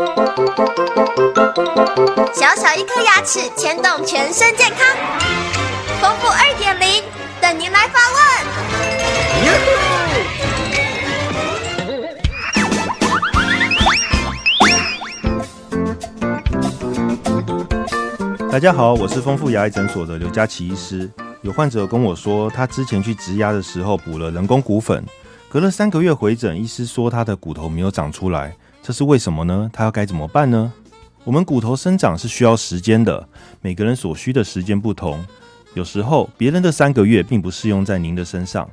小小一颗牙齿牵动全身健康，丰富二点零等您来发问。大家好，我是丰富牙医诊所的刘佳琪医师。有患者跟我说，他之前去植牙的时候补了人工骨粉，隔了三个月回诊，医师说他的骨头没有长出来，这是为什么呢？他要该怎么办呢？我们骨头生长是需要时间的，每个人所需的时间不同，有时候别人的三个月并不适用在您的身上。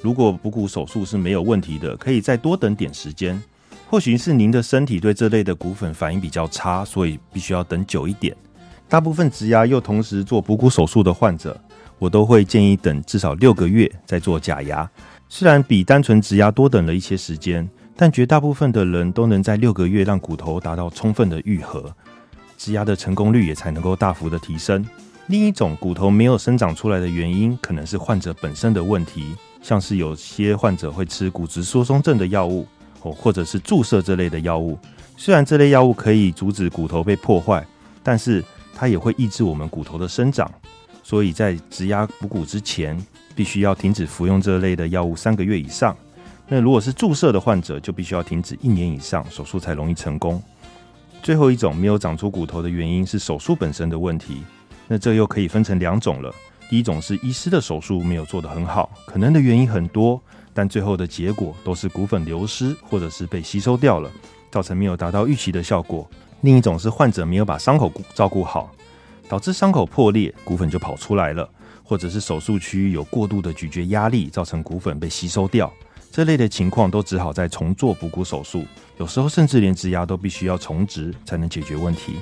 如果补骨手术是没有问题的，可以再多等点时间。或许是您的身体对这类的骨粉反应比较差，所以必须要等久一点。大部分植牙又同时做补骨手术的患者。我都会建议等至少六个月再做假牙，虽然比单纯植牙多等了一些时间，但绝大部分的人都能在六个月让骨头达到充分的愈合，植牙的成功率也才能够大幅的提升。另一种骨头没有生长出来的原因，可能是患者本身的问题，像是有些患者会吃骨质疏松症的药物，哦，或者是注射这类的药物。虽然这类药物可以阻止骨头被破坏，但是它也会抑制我们骨头的生长。所以在植牙补骨之前，必须要停止服用这类的药物三个月以上。那如果是注射的患者，就必须要停止一年以上，手术才容易成功。最后一种没有长出骨头的原因是手术本身的问题。那这又可以分成两种了。第一种是医师的手术没有做得很好，可能的原因很多，但最后的结果都是骨粉流失或者是被吸收掉了，造成没有达到预期的效果。另一种是患者没有把伤口照顾好。导致伤口破裂，骨粉就跑出来了，或者是手术区域有过度的咀嚼压力，造成骨粉被吸收掉，这类的情况都只好再重做补骨手术，有时候甚至连植牙都必须要重植才能解决问题。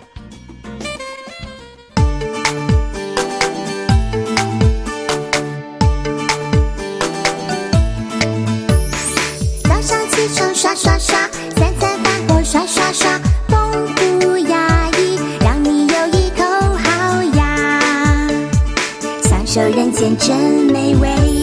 早上起床刷刷刷，三餐饭后刷刷刷。手人间真美味。